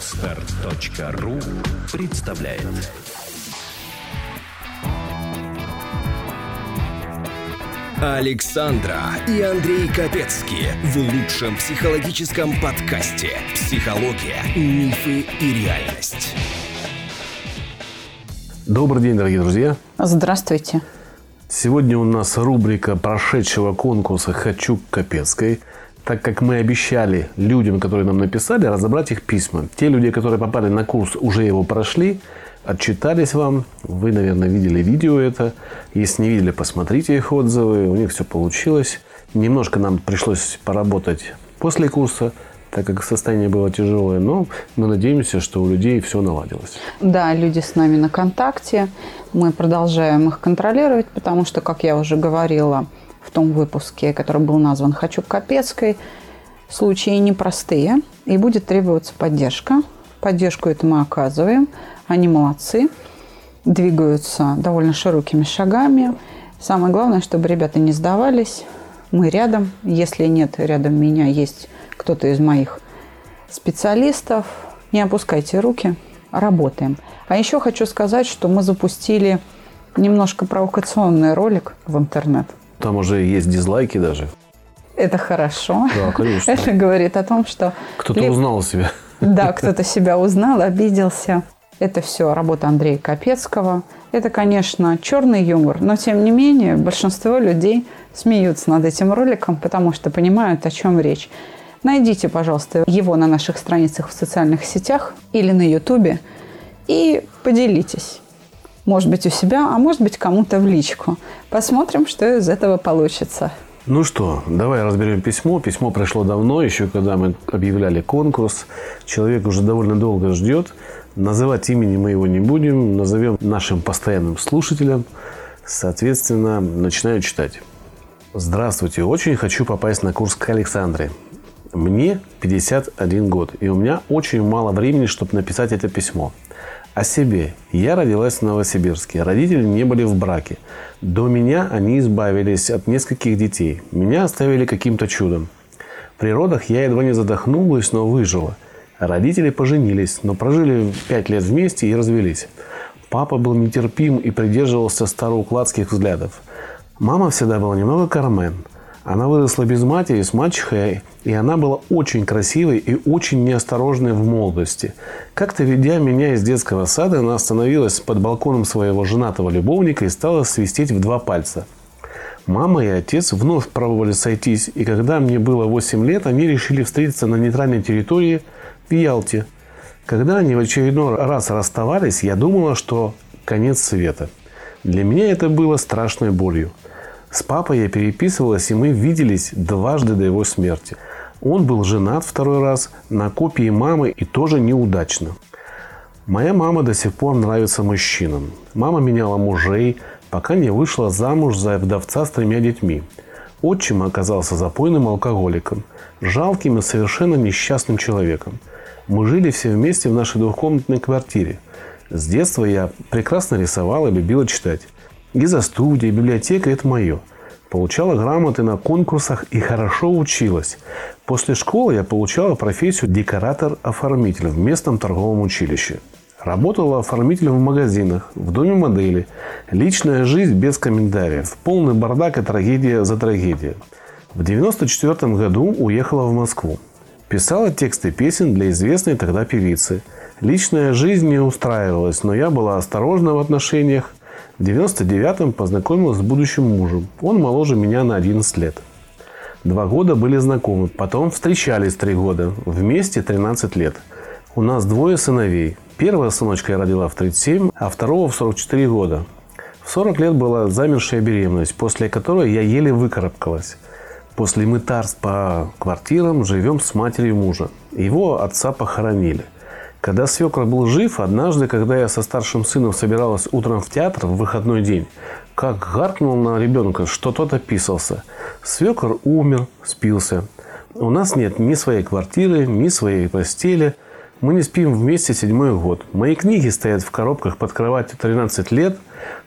Отстар.ру представляет Александра и Андрей Капецки в лучшем психологическом подкасте «Психология, мифы и реальность». Добрый день, дорогие друзья. Здравствуйте. Сегодня у нас рубрика прошедшего конкурса «Хочу к Капецкой». Так как мы обещали людям, которые нам написали, разобрать их письма. Те люди, которые попали на курс, уже его прошли, отчитались вам. Вы, наверное, видели видео это. Если не видели, посмотрите их отзывы. У них все получилось. Немножко нам пришлось поработать после курса, так как состояние было тяжелое. Но мы надеемся, что у людей все наладилось. Да, люди с нами на контакте. Мы продолжаем их контролировать, потому что, как я уже говорила в том выпуске, который был назван «Хочу Капецкой», случаи непростые, и будет требоваться поддержка. Поддержку это мы оказываем. Они молодцы, двигаются довольно широкими шагами. Самое главное, чтобы ребята не сдавались. Мы рядом. Если нет рядом меня, есть кто-то из моих специалистов. Не опускайте руки, работаем. А еще хочу сказать, что мы запустили немножко провокационный ролик в интернет. Там уже есть дизлайки даже. Это хорошо. Да, конечно. Это говорит о том, что... Кто-то узнал себя. Да, кто-то себя узнал, обиделся. Это все работа Андрея Капецкого. Это, конечно, черный юмор, но тем не менее большинство людей смеются над этим роликом, потому что понимают, о чем речь. Найдите, пожалуйста, его на наших страницах в социальных сетях или на Ютубе и поделитесь. Может быть, у себя, а может быть, кому-то в личку. Посмотрим, что из этого получится. Ну что, давай разберем письмо. Письмо пришло давно, еще когда мы объявляли конкурс. Человек уже довольно долго ждет. Называть имени мы его не будем, назовем нашим постоянным слушателям. Соответственно, начинаю читать. Здравствуйте, очень хочу попасть на курс к Александре. Мне 51 год, и у меня очень мало времени, чтобы написать это письмо. О себе. Я родилась в Новосибирске. Родители не были в браке. До меня они избавились от нескольких детей. Меня оставили каким-то чудом. При родах я едва не задохнулась, но выжила – Родители поженились, но прожили пять лет вместе и развелись. Папа был нетерпим и придерживался староукладских взглядов. Мама всегда была немного Кармен. Она выросла без матери, с мачехой, и она была очень красивой и очень неосторожной в молодости. Как-то ведя меня из детского сада, она остановилась под балконом своего женатого любовника и стала свистеть в два пальца. Мама и отец вновь пробовали сойтись, и когда мне было 8 лет, они решили встретиться на нейтральной территории – в Ялте. Когда они в очередной раз расставались, я думала, что конец света. Для меня это было страшной болью. С папой я переписывалась, и мы виделись дважды до его смерти. Он был женат второй раз на копии мамы и тоже неудачно. Моя мама до сих пор нравится мужчинам. Мама меняла мужей, пока не вышла замуж за вдовца с тремя детьми. Отчим оказался запойным алкоголиком, жалким и совершенно несчастным человеком – мы жили все вместе в нашей двухкомнатной квартире. С детства я прекрасно рисовала и любила читать. Гизостудия, библиотека – это мое. Получала грамоты на конкурсах и хорошо училась. После школы я получала профессию декоратор-оформитель в местном торговом училище. Работала оформителем в магазинах, в доме модели. Личная жизнь без комментариев. Полный бардак и трагедия за трагедией. В 1994 году уехала в Москву. Писала тексты песен для известной тогда певицы. Личная жизнь не устраивалась, но я была осторожна в отношениях. В 99-м познакомилась с будущим мужем. Он моложе меня на 11 лет. Два года были знакомы, потом встречались три года, вместе 13 лет. У нас двое сыновей. Первая сыночка я родила в 37, а второго в 44 года. В 40 лет была замершая беременность, после которой я еле выкарабкалась. После мытарств по квартирам живем с матерью мужа. Его отца похоронили. Когда свекр был жив, однажды, когда я со старшим сыном собиралась утром в театр в выходной день, как гаркнул на ребенка, что тот описался. Свекр умер, спился. У нас нет ни своей квартиры, ни своей постели. Мы не спим вместе седьмой год. Мои книги стоят в коробках под кроватью 13 лет.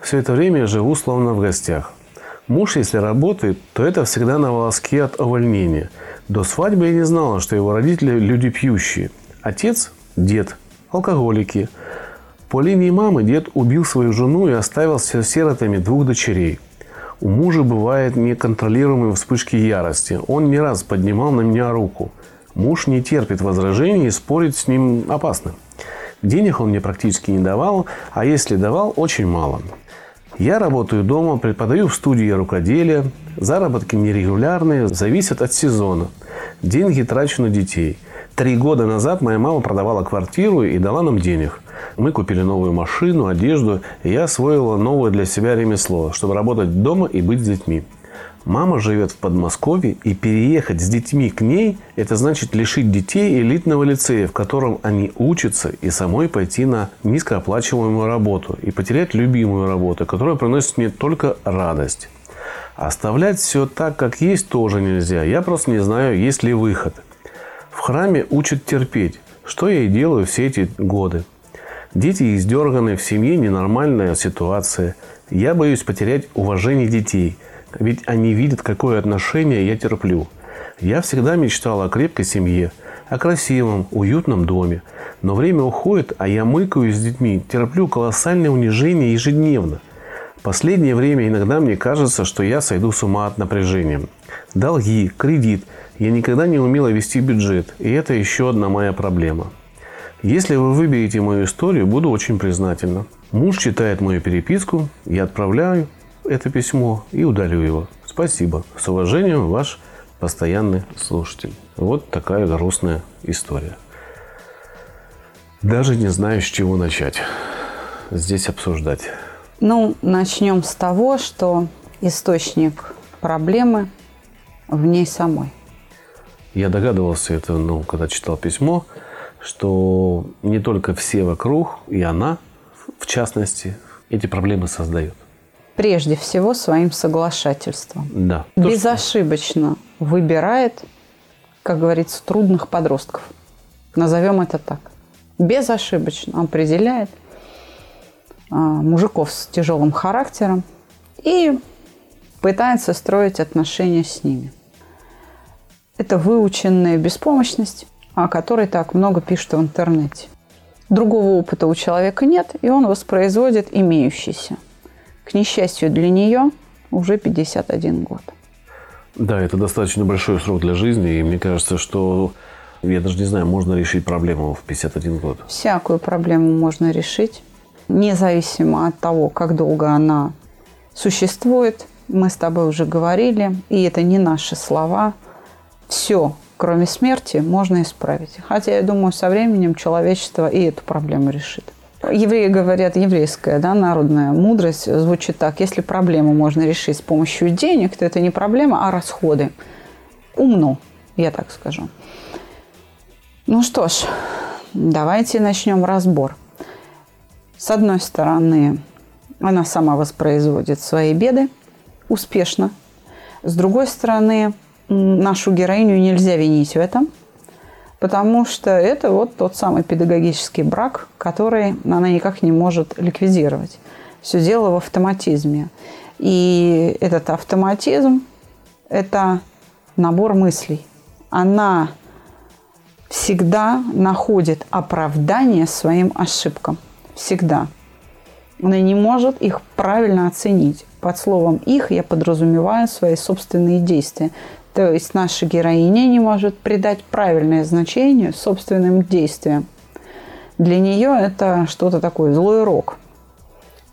Все это время я живу словно в гостях. Муж, если работает, то это всегда на волоске от увольнения. До свадьбы я не знала, что его родители – люди пьющие. Отец дед, алкоголики. По линии мамы дед убил свою жену и оставил сиротами двух дочерей. У мужа бывают неконтролируемые вспышки ярости. Он не раз поднимал на меня руку. Муж не терпит возражений и спорить с ним опасно. Денег он мне практически не давал, а если давал, очень мало. Я работаю дома, преподаю в студии рукоделия. Заработки нерегулярные, зависят от сезона. Деньги трачу на детей. Три года назад моя мама продавала квартиру и дала нам денег. Мы купили новую машину, одежду, и я освоила новое для себя ремесло, чтобы работать дома и быть с детьми. Мама живет в Подмосковье, и переехать с детьми к ней – это значит лишить детей элитного лицея, в котором они учатся, и самой пойти на низкооплачиваемую работу, и потерять любимую работу, которая приносит мне только радость. Оставлять все так, как есть, тоже нельзя. Я просто не знаю, есть ли выход. В храме учат терпеть, что я и делаю все эти годы. Дети издерганы, в семье ненормальная ситуация. Я боюсь потерять уважение детей – ведь они видят, какое отношение я терплю. Я всегда мечтал о крепкой семье, о красивом, уютном доме. Но время уходит, а я мыкаюсь с детьми, терплю колоссальное унижение ежедневно. Последнее время иногда мне кажется, что я сойду с ума от напряжения. Долги, кредит. Я никогда не умела вести бюджет, и это еще одна моя проблема. Если вы выберете мою историю, буду очень признательна. Муж читает мою переписку, я отправляю, это письмо и удалю его. Спасибо. С уважением, ваш постоянный слушатель. Вот такая грустная история. Даже не знаю, с чего начать здесь обсуждать. Ну, начнем с того, что источник проблемы в ней самой. Я догадывался это, ну, когда читал письмо, что не только все вокруг, и она, в частности, эти проблемы создает прежде всего своим соглашательством. Да. Безошибочно выбирает, как говорится, трудных подростков. Назовем это так. Безошибочно определяет а, мужиков с тяжелым характером и пытается строить отношения с ними. Это выученная беспомощность, о которой так много пишут в интернете. Другого опыта у человека нет, и он воспроизводит имеющийся – к несчастью для нее, уже 51 год. Да, это достаточно большой срок для жизни, и мне кажется, что я даже не знаю, можно решить проблему в 51 год. Всякую проблему можно решить, независимо от того, как долго она существует. Мы с тобой уже говорили, и это не наши слова. Все, кроме смерти, можно исправить. Хотя, я думаю, со временем человечество и эту проблему решит. Евреи говорят, еврейская да, народная мудрость звучит так. Если проблему можно решить с помощью денег, то это не проблема, а расходы. Умно, я так скажу. Ну что ж, давайте начнем разбор. С одной стороны, она сама воспроизводит свои беды успешно. С другой стороны, нашу героиню нельзя винить в этом – потому что это вот тот самый педагогический брак, который она никак не может ликвидировать. Все дело в автоматизме. И этот автоматизм – это набор мыслей. Она всегда находит оправдание своим ошибкам. Всегда. Она не может их правильно оценить. Под словом «их» я подразумеваю свои собственные действия. То есть наша героиня не может придать правильное значение собственным действиям. Для нее это что-то такое, злой рок.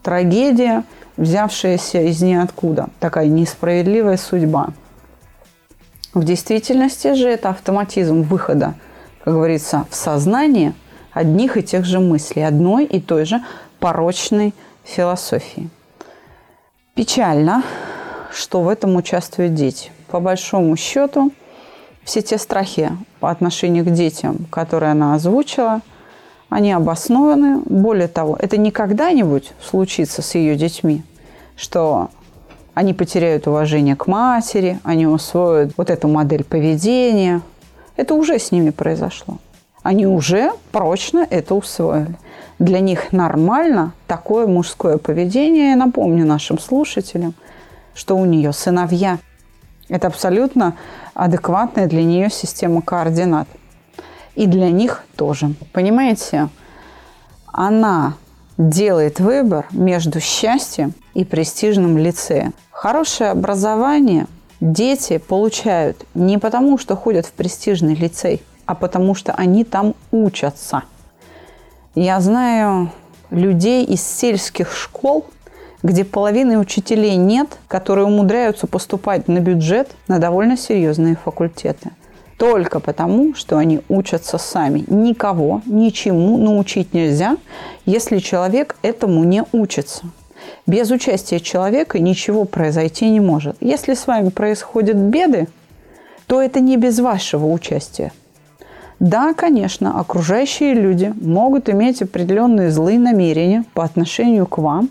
Трагедия, взявшаяся из ниоткуда. Такая несправедливая судьба. В действительности же это автоматизм выхода, как говорится, в сознание одних и тех же мыслей, одной и той же порочной философии. Печально, что в этом участвуют дети – по большому счету, все те страхи по отношению к детям, которые она озвучила, они обоснованы. Более того, это не когда-нибудь случится с ее детьми, что они потеряют уважение к матери, они усвоят вот эту модель поведения. Это уже с ними произошло. Они уже прочно это усвоили. Для них нормально такое мужское поведение. Я напомню нашим слушателям, что у нее сыновья – это абсолютно адекватная для нее система координат. И для них тоже. Понимаете? Она делает выбор между счастьем и престижным лицеем. Хорошее образование дети получают не потому, что ходят в престижный лицей, а потому что они там учатся. Я знаю людей из сельских школ, где половины учителей нет, которые умудряются поступать на бюджет на довольно серьезные факультеты. Только потому, что они учатся сами. Никого, ничему научить нельзя, если человек этому не учится. Без участия человека ничего произойти не может. Если с вами происходят беды, то это не без вашего участия. Да, конечно, окружающие люди могут иметь определенные злые намерения по отношению к вам.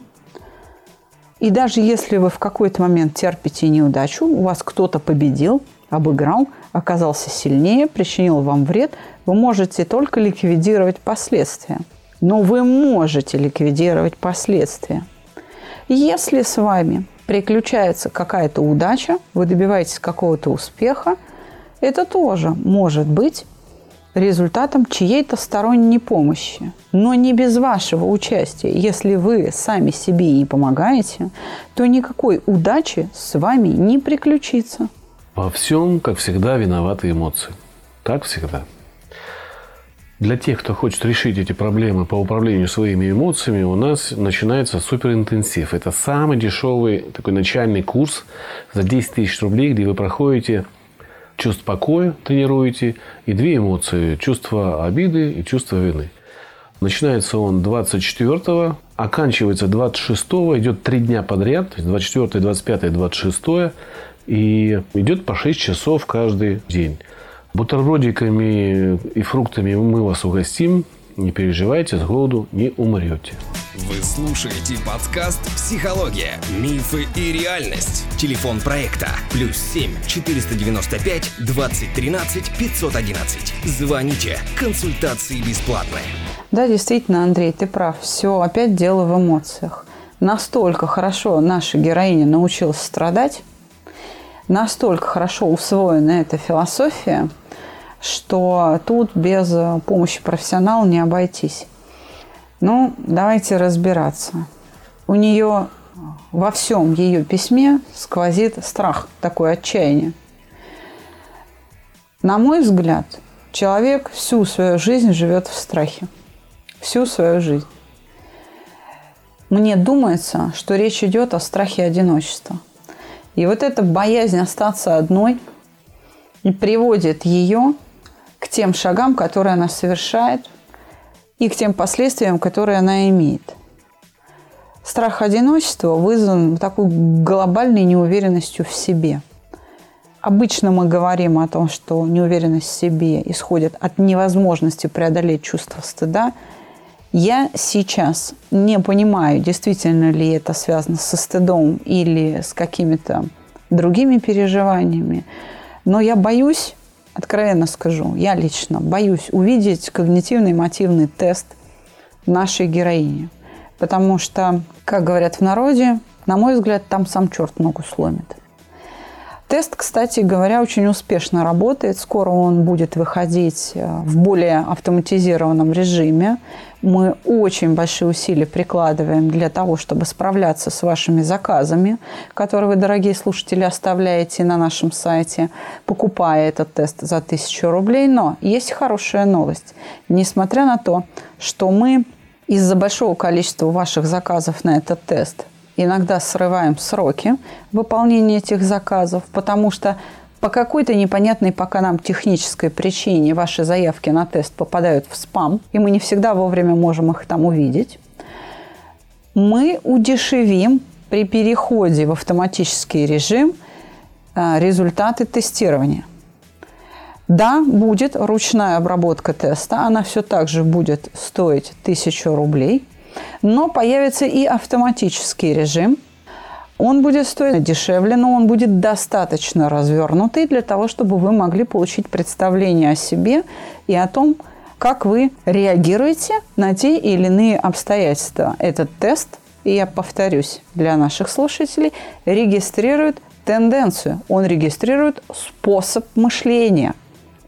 И даже если вы в какой-то момент терпите неудачу, у вас кто-то победил, обыграл, оказался сильнее, причинил вам вред, вы можете только ликвидировать последствия. Но вы можете ликвидировать последствия. Если с вами приключается какая-то удача, вы добиваетесь какого-то успеха, это тоже может быть результатом чьей-то сторонней помощи, но не без вашего участия. Если вы сами себе не помогаете, то никакой удачи с вами не приключится. Во всем, как всегда, виноваты эмоции. Как всегда. Для тех, кто хочет решить эти проблемы по управлению своими эмоциями, у нас начинается суперинтенсив. Это самый дешевый такой начальный курс за 10 тысяч рублей, где вы проходите чувство покоя, тренируете, и две эмоции. Чувство обиды и чувство вины. Начинается он 24-го, оканчивается 26-го, идет три дня подряд, то есть 24, 25, 26, и идет по 6 часов каждый день. Бутербродиками и фруктами мы вас угостим. Не переживайте, с голоду не умрете. Вы слушаете подкаст «Психология. Мифы и реальность». Телефон проекта «Плюс 7 495 2013 511». Звоните. Консультации бесплатные. Да, действительно, Андрей, ты прав. Все опять дело в эмоциях. Настолько хорошо наша героиня научилась страдать, настолько хорошо усвоена эта философия, что тут без помощи профессионала не обойтись. Ну, давайте разбираться. У нее во всем ее письме сквозит страх, такое отчаяние. На мой взгляд, человек всю свою жизнь живет в страхе. Всю свою жизнь. Мне думается, что речь идет о страхе одиночества – и вот эта боязнь остаться одной и приводит ее к тем шагам, которые она совершает, и к тем последствиям, которые она имеет. Страх одиночества вызван такой глобальной неуверенностью в себе. Обычно мы говорим о том, что неуверенность в себе исходит от невозможности преодолеть чувство стыда – я сейчас не понимаю, действительно ли это связано со стыдом или с какими-то другими переживаниями, но я боюсь, откровенно скажу, я лично боюсь увидеть когнитивный мотивный тест нашей героини. Потому что, как говорят в народе, на мой взгляд, там сам черт ногу сломит. Тест, кстати говоря, очень успешно работает. Скоро он будет выходить э, в более автоматизированном режиме. Мы очень большие усилия прикладываем для того, чтобы справляться с вашими заказами, которые вы, дорогие слушатели, оставляете на нашем сайте, покупая этот тест за 1000 рублей. Но есть хорошая новость. Несмотря на то, что мы из-за большого количества ваших заказов на этот тест иногда срываем сроки выполнения этих заказов, потому что по какой-то непонятной пока нам технической причине ваши заявки на тест попадают в спам, и мы не всегда вовремя можем их там увидеть. Мы удешевим при переходе в автоматический режим а, результаты тестирования. Да, будет ручная обработка теста, она все так же будет стоить 1000 рублей, но появится и автоматический режим – он будет стоить дешевле, но он будет достаточно развернутый для того, чтобы вы могли получить представление о себе и о том, как вы реагируете на те или иные обстоятельства. Этот тест, и я повторюсь для наших слушателей, регистрирует тенденцию, он регистрирует способ мышления,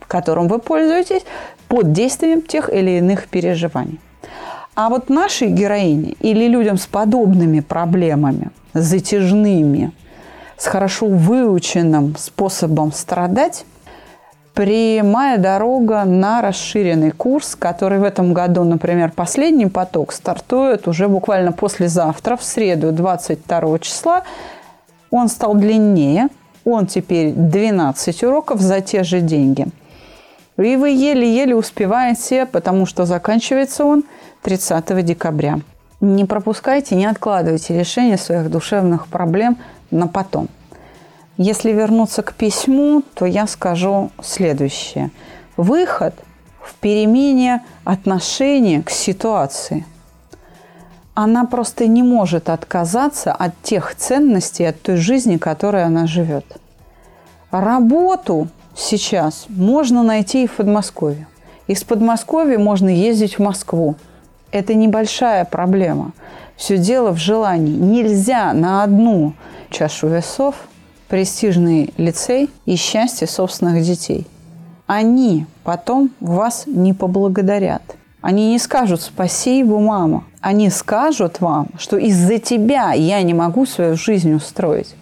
которым вы пользуетесь под действием тех или иных переживаний. А вот нашей героине или людям с подобными проблемами, затяжными, с хорошо выученным способом страдать, прямая дорога на расширенный курс, который в этом году, например, последний поток стартует уже буквально послезавтра, в среду 22 числа. Он стал длиннее, он теперь 12 уроков за те же деньги. И вы еле-еле успеваете, потому что заканчивается он 30 декабря. Не пропускайте, не откладывайте решение своих душевных проблем на потом. Если вернуться к письму, то я скажу следующее. Выход в перемене отношения к ситуации. Она просто не может отказаться от тех ценностей, от той жизни, которой она живет. Работу сейчас можно найти и в Подмосковье. Из Подмосковья можно ездить в Москву. Это небольшая проблема. Все дело в желании. Нельзя на одну чашу весов престижный лицей и счастье собственных детей. Они потом вас не поблагодарят. Они не скажут «спасибо, мама». Они скажут вам, что из-за тебя я не могу свою жизнь устроить.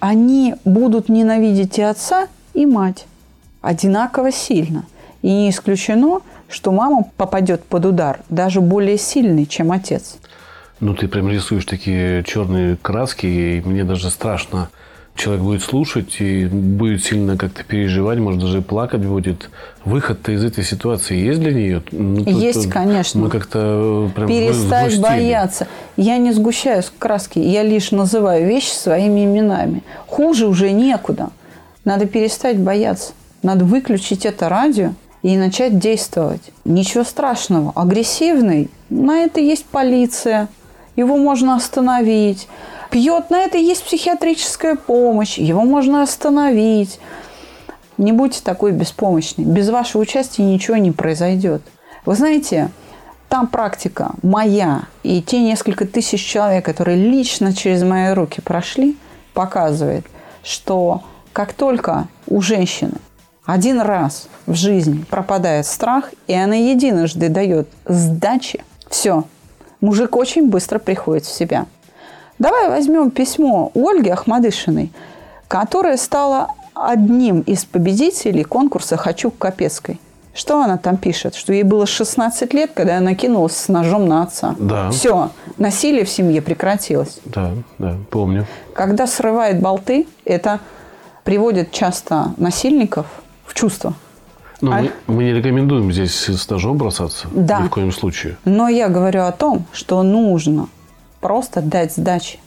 Они будут ненавидеть и отца, и мать одинаково сильно. И не исключено, что мама попадет под удар даже более сильный, чем отец. Ну, ты прям рисуешь такие черные краски, и мне даже страшно. Человек будет слушать и будет сильно как-то переживать, может, даже плакать будет. Выход-то из этой ситуации есть для нее? Ну, есть, конечно. Мы как-то прям Перестать сгустили. бояться. Я не сгущаю краски, я лишь называю вещи своими именами. Хуже уже некуда. Надо перестать бояться. Надо выключить это радио и начать действовать. Ничего страшного. Агрессивный, на это есть полиция – его можно остановить. Пьет, на это есть психиатрическая помощь, его можно остановить. Не будьте такой беспомощной. Без вашего участия ничего не произойдет. Вы знаете, там практика моя и те несколько тысяч человек, которые лично через мои руки прошли, показывает, что как только у женщины один раз в жизни пропадает страх, и она единожды дает сдачи, все, мужик очень быстро приходит в себя. Давай возьмем письмо Ольги Ахмадышиной, которая стала одним из победителей конкурса «Хочу к Капецкой». Что она там пишет? Что ей было 16 лет, когда она кинулась с ножом на отца. Да. Все, насилие в семье прекратилось. Да, да, помню. Когда срывает болты, это приводит часто насильников в чувство. Но а... мы, мы не рекомендуем здесь с ножом бросаться. Да. Ни в коем случае. Но я говорю о том, что нужно просто дать сдачи.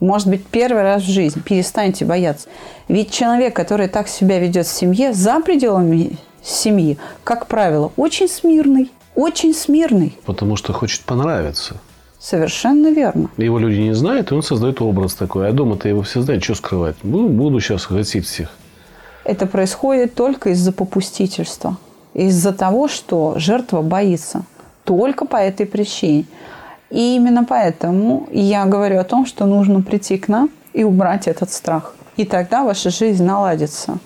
Может быть, первый раз в жизни. Перестаньте бояться. Ведь человек, который так себя ведет в семье, за пределами семьи, как правило, очень смирный. Очень смирный. Потому что хочет понравиться. Совершенно верно. Его люди не знают, и он создает образ такой. А дома-то его все знают, что скрывать. Ну, буду сейчас гасить всех. Это происходит только из-за попустительства, из-за того, что жертва боится. Только по этой причине. И именно поэтому я говорю о том, что нужно прийти к нам и убрать этот страх. И тогда ваша жизнь наладится.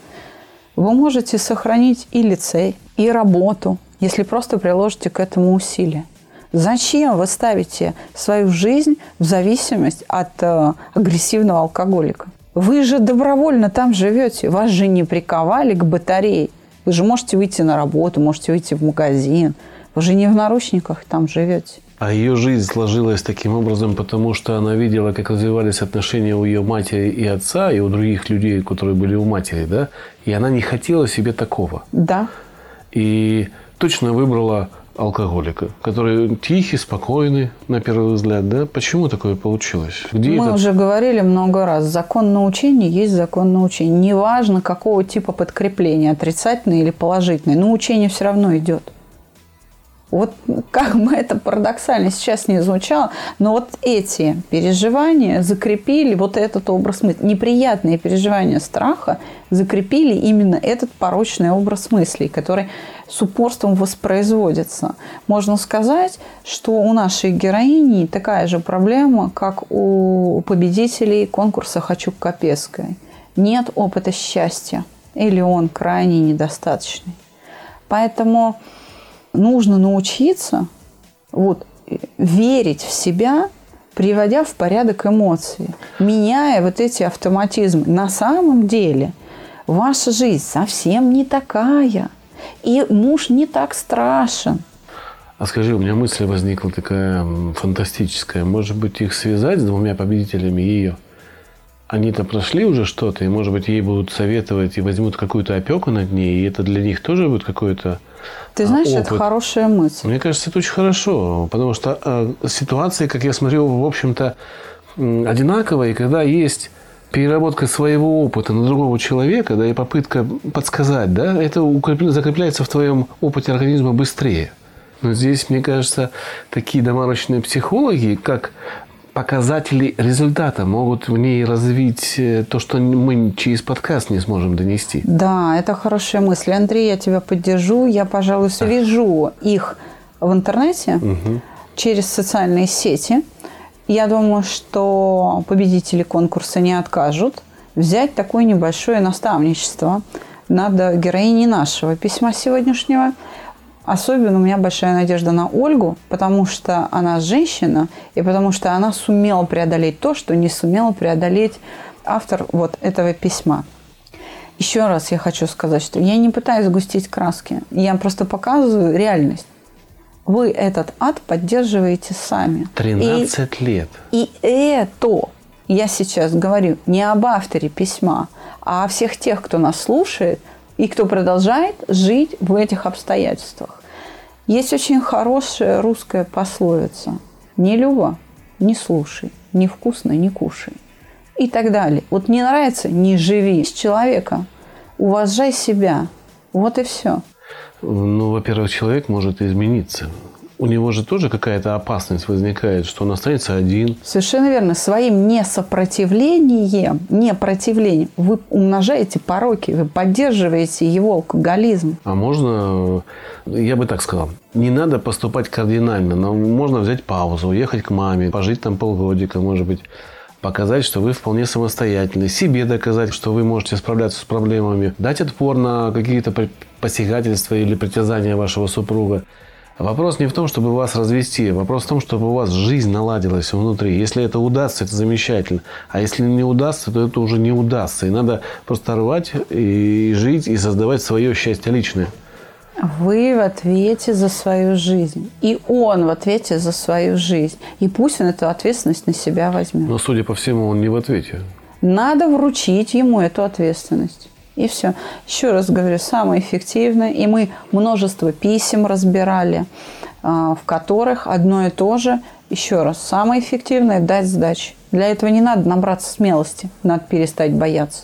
Вы можете сохранить и лицей, и работу, если просто приложите к этому усилия. Зачем вы ставите свою жизнь в зависимость от э, агрессивного алкоголика? Вы же добровольно там живете. Вас же не приковали к батарее. Вы же можете выйти на работу, можете выйти в магазин. Вы же не в наручниках там живете. А ее жизнь сложилась таким образом, потому что она видела, как развивались отношения у ее матери и отца, и у других людей, которые были у матери, да? И она не хотела себе такого. Да. И точно выбрала алкоголика, который тихий, спокойный, на первый взгляд, да? Почему такое получилось? Где Мы этот... уже говорили много раз, закон научения есть закон научения. Неважно, какого типа подкрепления, отрицательное или положительное, научение все равно идет. Вот как бы это парадоксально сейчас не звучало, но вот эти переживания закрепили вот этот образ мысли. Неприятные переживания страха закрепили именно этот порочный образ мыслей, который с упорством воспроизводится. Можно сказать, что у нашей героини такая же проблема, как у победителей конкурса «Хочу к Капецкой». Нет опыта счастья. или он крайне недостаточный. Поэтому нужно научиться вот, верить в себя, приводя в порядок эмоции, меняя вот эти автоматизмы. На самом деле ваша жизнь совсем не такая, и муж не так страшен. А скажи, у меня мысль возникла такая фантастическая. Может быть, их связать с двумя победителями ее? Они-то прошли уже что-то, и, может быть, ей будут советовать и возьмут какую-то опеку над ней, и это для них тоже будет какой-то Ты знаешь, опыт. это хорошая мысль. Мне кажется, это очень хорошо, потому что э, ситуации, как я смотрю, в общем-то, одинаковые, и когда есть переработка своего опыта на другого человека, да, и попытка подсказать, да, это закрепляется в твоем опыте организма быстрее. Но здесь, мне кажется, такие доморощенные психологи, как показатели результата могут в ней развить э, то, что мы через подкаст не сможем донести. Да, это хорошая мысль. Андрей, я тебя поддержу. Я, пожалуй, свяжу их в интернете угу. через социальные сети. Я думаю, что победители конкурса не откажут взять такое небольшое наставничество над героиней нашего письма сегодняшнего – Особенно у меня большая надежда на Ольгу, потому что она женщина, и потому что она сумела преодолеть то, что не сумела преодолеть автор вот этого письма. Еще раз я хочу сказать, что я не пытаюсь сгустить краски, я просто показываю реальность. Вы этот ад поддерживаете сами. 13 и, лет. И это я сейчас говорю не об авторе письма, а о всех тех, кто нас слушает – и кто продолжает жить в этих обстоятельствах. Есть очень хорошая русская пословица «Не люба, не слушай, не вкусно, не кушай» и так далее. Вот не нравится – не живи с человека, уважай себя. Вот и все. Ну, во-первых, человек может измениться у него же тоже какая-то опасность возникает, что он останется один. Совершенно верно. Своим несопротивлением, непротивлением вы умножаете пороки, вы поддерживаете его алкоголизм. А можно, я бы так сказал, не надо поступать кардинально, но можно взять паузу, уехать к маме, пожить там полгодика, может быть, показать, что вы вполне самостоятельны, себе доказать, что вы можете справляться с проблемами, дать отпор на какие-то посягательства или притязания вашего супруга. Вопрос не в том, чтобы вас развести, вопрос в том, чтобы у вас жизнь наладилась внутри. Если это удастся, это замечательно. А если не удастся, то это уже не удастся. И надо просто рвать и жить, и создавать свое счастье личное. Вы в ответе за свою жизнь. И он в ответе за свою жизнь. И пусть он эту ответственность на себя возьмет. Но, судя по всему, он не в ответе. Надо вручить ему эту ответственность. И все. Еще раз говорю, самое эффективное. И мы множество писем разбирали, а, в которых одно и то же. Еще раз, самое эффективное – дать сдачи. Для этого не надо набраться смелости, надо перестать бояться.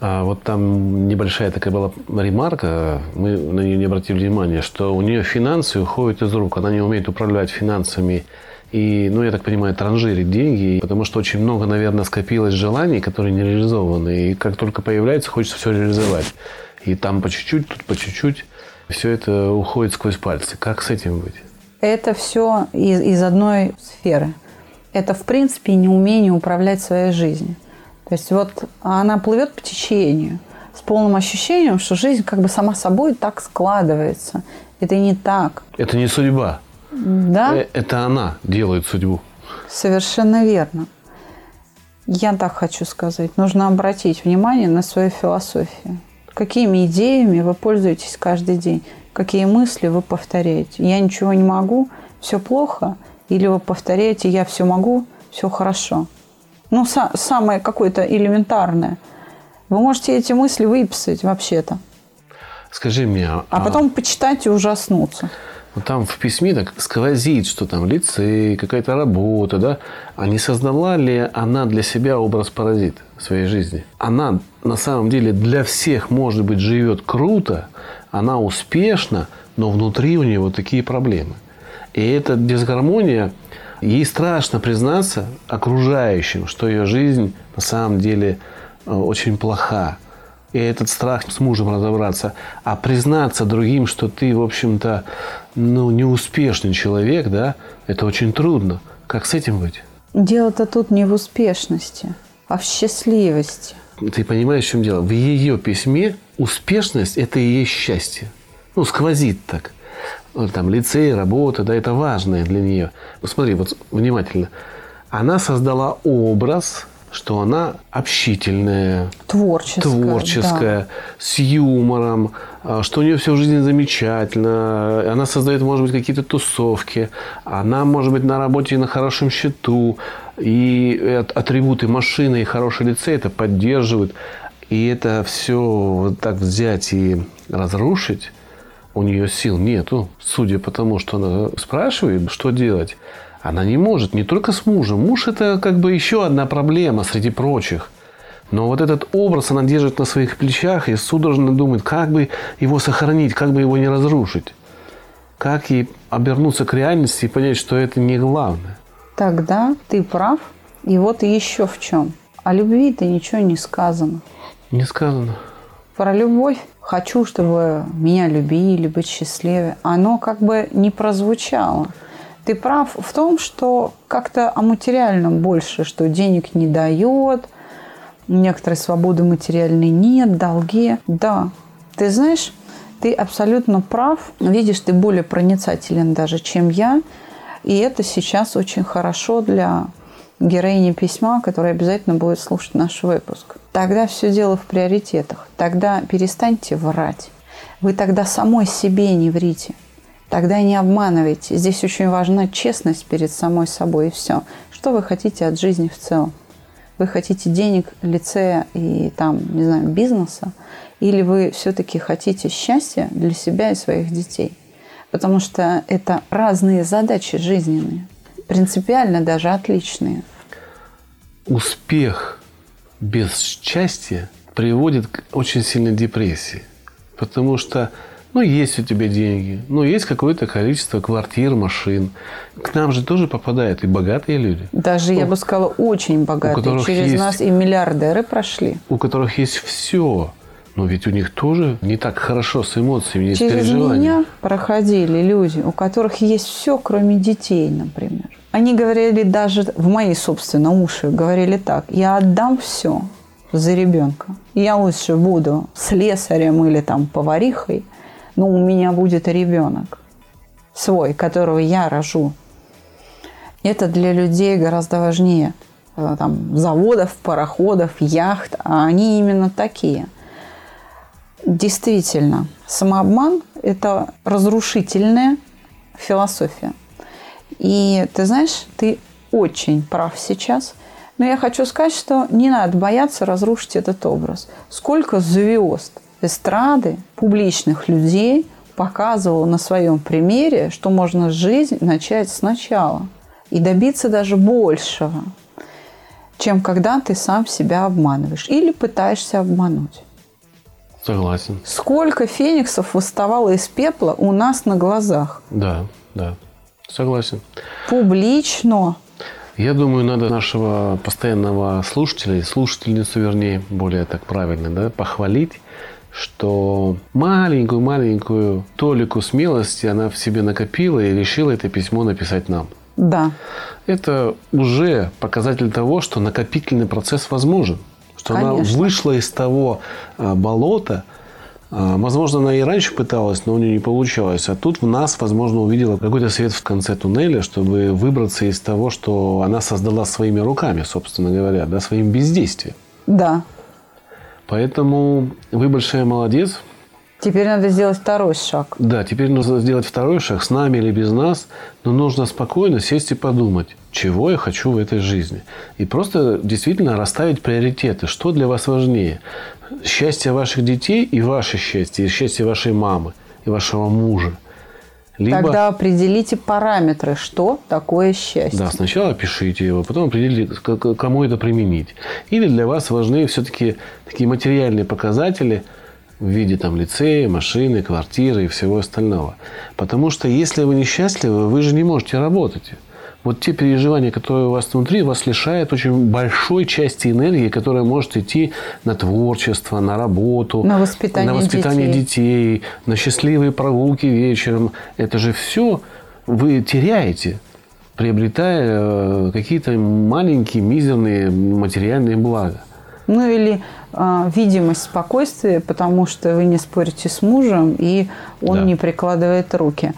А вот там небольшая такая была ремарка, мы на нее не обратили внимания, что у нее финансы уходят из рук, она не умеет управлять финансами и, ну, я так понимаю, транжирить деньги, потому что очень много, наверное, скопилось желаний, которые не реализованы. И как только появляется, хочется все реализовать. И там по чуть-чуть, тут по чуть-чуть. Все это уходит сквозь пальцы. Как с этим быть? Это все из, из одной сферы. Это, в принципе, неумение управлять своей жизнью. То есть вот она плывет по течению с полным ощущением, что жизнь как бы сама собой так складывается. Это не так. Это не судьба. Да? Э, это она делает судьбу. Совершенно верно. Я так хочу сказать. Нужно обратить внимание на свою философию. Какими идеями вы пользуетесь каждый день? Какие мысли вы повторяете? Я ничего не могу, все плохо? Или вы повторяете, я все могу, все хорошо? Ну, са- самое какое-то элементарное. Вы можете эти мысли выписать вообще-то. Скажи мне... А, а потом почитать и ужаснуться. Вот там в письме так сквозит, что там лицей, какая-то работа, да? А не создала ли она для себя образ паразит в своей жизни? Она на самом деле для всех, может быть, живет круто, она успешна, но внутри у нее вот такие проблемы. И эта дисгармония, ей страшно признаться окружающим, что ее жизнь на самом деле э, очень плоха и этот страх с мужем разобраться, а признаться другим, что ты, в общем-то, ну, неуспешный человек, да, это очень трудно. Как с этим быть? Дело-то тут не в успешности, а в счастливости. ты понимаешь, в чем дело? В ее письме успешность – это и есть счастье. Ну, сквозит так. Там лицей, работа, да, это важное для нее. Смотри, вот внимательно. Она создала образ, что она общительная, Творческая. творческая, да. с юмором, а, что у нее все в жизни замечательно. Она создает, может быть, какие-то тусовки. Она, может быть, на работе и на хорошем счету. И атрибуты машины и хорошее лице это поддерживают. И это все вот так взять и разрушить, у нее сил нету. Судя по тому, что она спрашивает, что делать, она не может. Не только с мужем. Муж это как бы еще одна проблема среди прочих. Но вот этот образ она держит на своих плечах и судорожно думает, как бы его сохранить, как бы его не разрушить. Как ей обернуться к реальности и понять, что это не главное. Тогда ты прав. И вот еще в чем. О любви-то ничего не сказано. Не сказано. Про любовь. Хочу, чтобы меня любили, быть счастливее. Оно как бы не прозвучало. Ты прав в том, что как-то о материальном больше, что денег не дает, некоторой свободы материальной нет, долги. Да, ты знаешь, ты абсолютно прав. Видишь, ты более проницателен даже, чем я. И это сейчас очень хорошо для героини письма, которая обязательно будет слушать наш выпуск. Тогда все дело в приоритетах. Тогда перестаньте врать. Вы тогда самой себе не врите. Тогда не обманывайте. Здесь очень важна честность перед самой собой и все. Что вы хотите от жизни в целом? Вы хотите денег, лицея и там, не знаю, бизнеса? Или вы все-таки хотите счастья для себя и своих детей? Потому что это разные задачи жизненные, принципиально даже отличные. Успех без счастья приводит к очень сильной депрессии. Потому что ну, есть у тебя деньги, ну, есть какое-то количество квартир, машин. К нам же тоже попадают и богатые люди. Даже, я бы сказала, очень богатые. Через есть, нас и миллиардеры прошли. У которых есть все. Но ведь у них тоже не так хорошо с эмоциями, не Через с переживаниями. меня проходили люди, у которых есть все, кроме детей, например. Они говорили даже в мои, собственно, уши, говорили так, я отдам все за ребенка. Я лучше буду слесарем или там поварихой, но у меня будет ребенок свой, которого я рожу. Это для людей гораздо важнее э, там, заводов, пароходов, яхт, а они именно такие. Действительно, самообман – это разрушительная философия. И ты знаешь, ты очень прав сейчас. Но я хочу сказать, что не надо бояться разрушить этот образ. Сколько звезд – эстрады, публичных людей показывала на своем примере, что можно жизнь начать сначала и добиться даже большего, чем когда ты сам себя обманываешь или пытаешься обмануть. Согласен. Сколько фениксов восставало из пепла у нас на глазах? Да, да. Согласен. Публично. Я думаю, надо нашего постоянного слушателя, слушательницу, вернее, более так правильно, да, похвалить что маленькую-маленькую толику смелости она в себе накопила и решила это письмо написать нам. Да. Это уже показатель того, что накопительный процесс возможен. Что Конечно. она вышла из того а, болота. А, возможно, она и раньше пыталась, но у нее не получалось. А тут в нас, возможно, увидела какой-то свет в конце туннеля, чтобы выбраться из того, что она создала своими руками, собственно говоря, да, своим бездействием. Да. Поэтому вы большая молодец. Теперь надо сделать второй шаг. Да, теперь нужно сделать второй шаг с нами или без нас, но нужно спокойно сесть и подумать, чего я хочу в этой жизни. И просто действительно расставить приоритеты, что для вас важнее. Счастье ваших детей и ваше счастье, и счастье вашей мамы и вашего мужа. Либо... Тогда определите параметры, что такое счастье. Да, сначала пишите его, потом определите, кому это применить. Или для вас важны все-таки такие материальные показатели в виде там, лицея, машины, квартиры и всего остального. Потому что если вы несчастливы, вы же не можете работать вот те переживания, которые у вас внутри, вас лишают очень большой части энергии, которая может идти на творчество, на работу, на воспитание, на воспитание детей. детей, на счастливые прогулки вечером. Это же все вы теряете, приобретая э, какие-то маленькие, мизерные материальные блага. Ну или э, видимость спокойствия, потому что вы не спорите с мужем, и он Да. не прикладывает руки.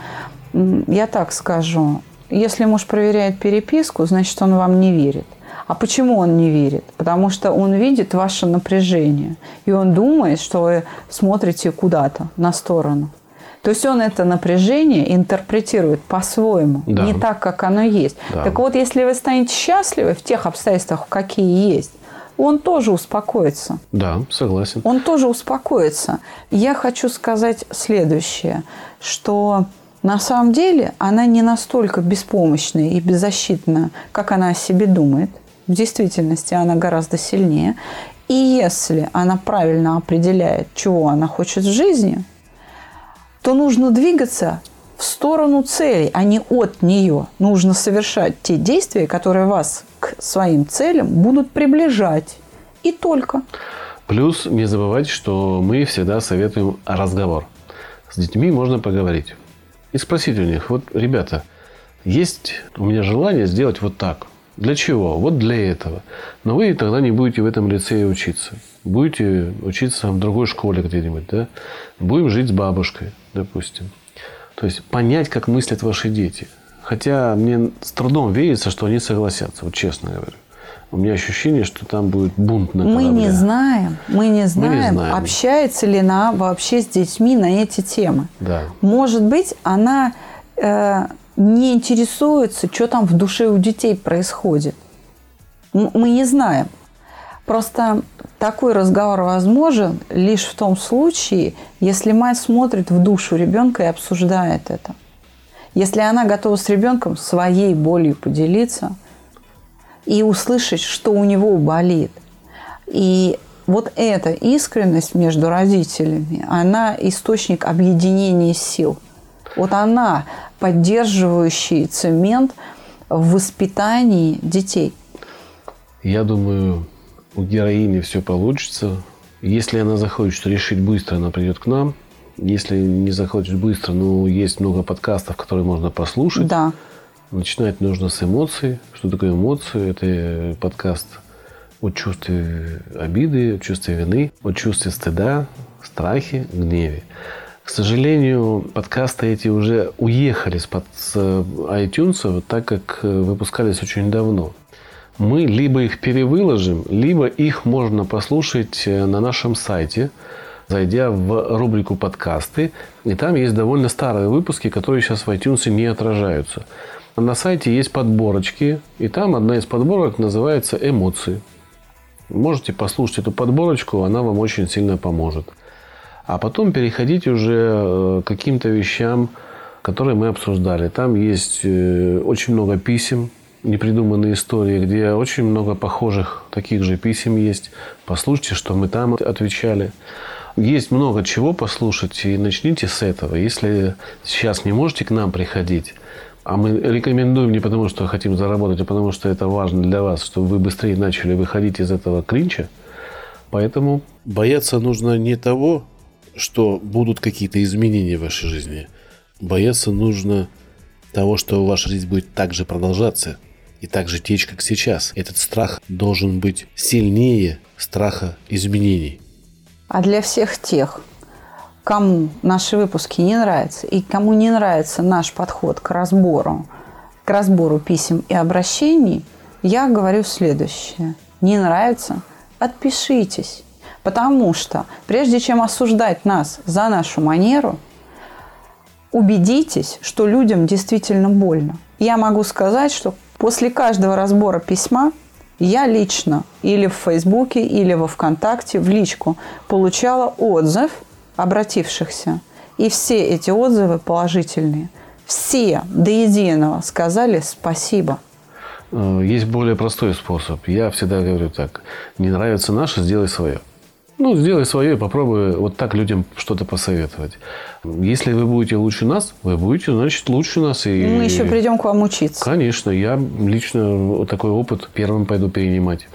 Я так скажу. Если муж проверяет переписку, значит, он вам не верит. А почему он не верит? Потому что он видит ваше напряжение. И он думает, что вы смотрите куда-то, на сторону. То есть он это напряжение интерпретирует по-своему, Да. не так, как оно есть. Да. Так вот, если вы станете счастливы в тех обстоятельствах, какие есть, он тоже успокоится. Да, согласен. Он тоже успокоится. Я хочу сказать следующее, что на самом деле она не настолько беспомощная и беззащитна, как она о себе думает. В действительности она гораздо сильнее. И если она правильно определяет, чего она хочет в жизни, то нужно двигаться в сторону целей, а не от нее. Нужно совершать те действия, которые вас к своим целям будут приближать. И только. Плюс не забывайте, что мы всегда советуем разговор. С детьми можно поговорить. И спросить у них, вот, ребята, есть у меня желание сделать вот так. Для чего? Вот для этого. Но вы тогда не будете в этом лицее учиться. Будете учиться в другой школе где-нибудь, да? Будем жить с бабушкой, допустим. То есть понять, как мыслят ваши дети. Хотя мне с трудом верится, что они согласятся, вот честно говорю. У меня ощущение, что там будет бунт на Мы не корабле. знаем, мы не знаем, знаем. общается ли она вообще с детьми на эти темы. Да. Может быть, она э, не интересуется, что там в душе у детей происходит. Мы не знаем. Просто такой разговор возможен лишь в том случае, если мать смотрит в душу ребенка и обсуждает это. Если она готова с ребенком своей болью поделиться и услышать, что у него болит. И вот эта искренность между родителями, она источник объединения сил. Вот она поддерживающий цемент в воспитании детей. Я думаю, у героини все получится. Если она захочет решить быстро, она придет к нам. Если не захочет быстро, ну, есть много подкастов, которые можно послушать. Да. Начинать нужно с эмоций. Что такое эмоции? Это подкаст о чувстве обиды, о чувстве вины, о чувстве стыда, страхе, гневе. К сожалению, подкасты эти уже уехали с, под, с iTunes, так как э, выпускались очень давно. Мы либо их перевыложим, либо их можно послушать э, на нашем сайте, зайдя в рубрику «Подкасты». И там есть довольно старые выпуски, которые сейчас в iTunes не отражаются. На сайте есть подборочки, и там одна из подборок называется «Эмоции». Можете послушать эту подборочку, она вам очень сильно поможет. А потом переходить уже э, к каким-то вещам, которые мы обсуждали. Там есть э, очень много писем, непридуманные истории, где очень много похожих таких же писем есть. Послушайте, что мы там отвечали. Есть много чего послушать, и начните с этого. Если сейчас не можете к нам приходить, а мы рекомендуем не потому, что хотим заработать, а потому, что это важно для вас, чтобы вы быстрее начали выходить из этого клинча. Поэтому Бояться нужно не того, что будут какие-то изменения в вашей жизни. Бояться нужно того, что ваша жизнь будет так же продолжаться и так же течь, как сейчас. Этот страх должен быть сильнее страха изменений. А для всех тех, кому наши выпуски не нравятся и кому не нравится наш подход к разбору, к разбору писем и обращений, я говорю следующее. Не нравится? Отпишитесь. Потому что прежде чем осуждать нас за нашу манеру, убедитесь, что людям действительно больно. Я могу сказать, что после каждого разбора письма я лично или в Фейсбуке, или во Вконтакте в личку получала отзыв обратившихся. И все эти отзывы положительные. Все до единого сказали спасибо. Э, Есть более простой способ. Я всегда говорю так. Не нравится наше, сделай свое. Ну, сделай свое и попробуй вот так людям что-то посоветовать. Если вы будете лучше нас, вы будете, значит, лучше нас. И... Мы еще придем к вам учиться. Конечно, я лично такой опыт первым пойду перенимать.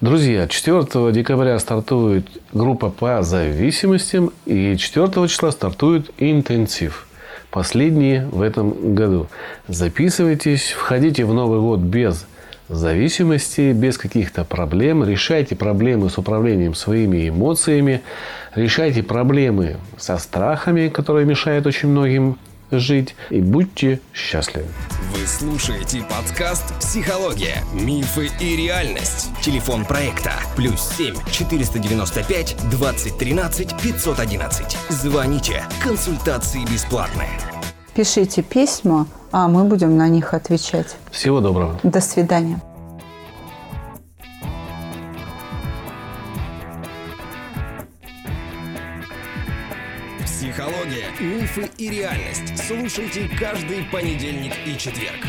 Друзья, 4 декабря стартует группа по зависимостям, и 4 числа стартует интенсив. Последние в этом году. Записывайтесь, входите в Новый год без зависимости без каких-то проблем. Решайте проблемы с управлением своими эмоциями. Решайте проблемы со страхами, которые мешают очень многим жить. И будьте счастливы. Вы слушаете подкаст «Психология. Мифы и реальность». Телефон проекта «Плюс 7 495 2013 511». Звоните. Консультации бесплатные. Пишите письма, а мы будем на них отвечать. Всего доброго. До свидания. Психология, мифы и реальность. Слушайте каждый понедельник и четверг.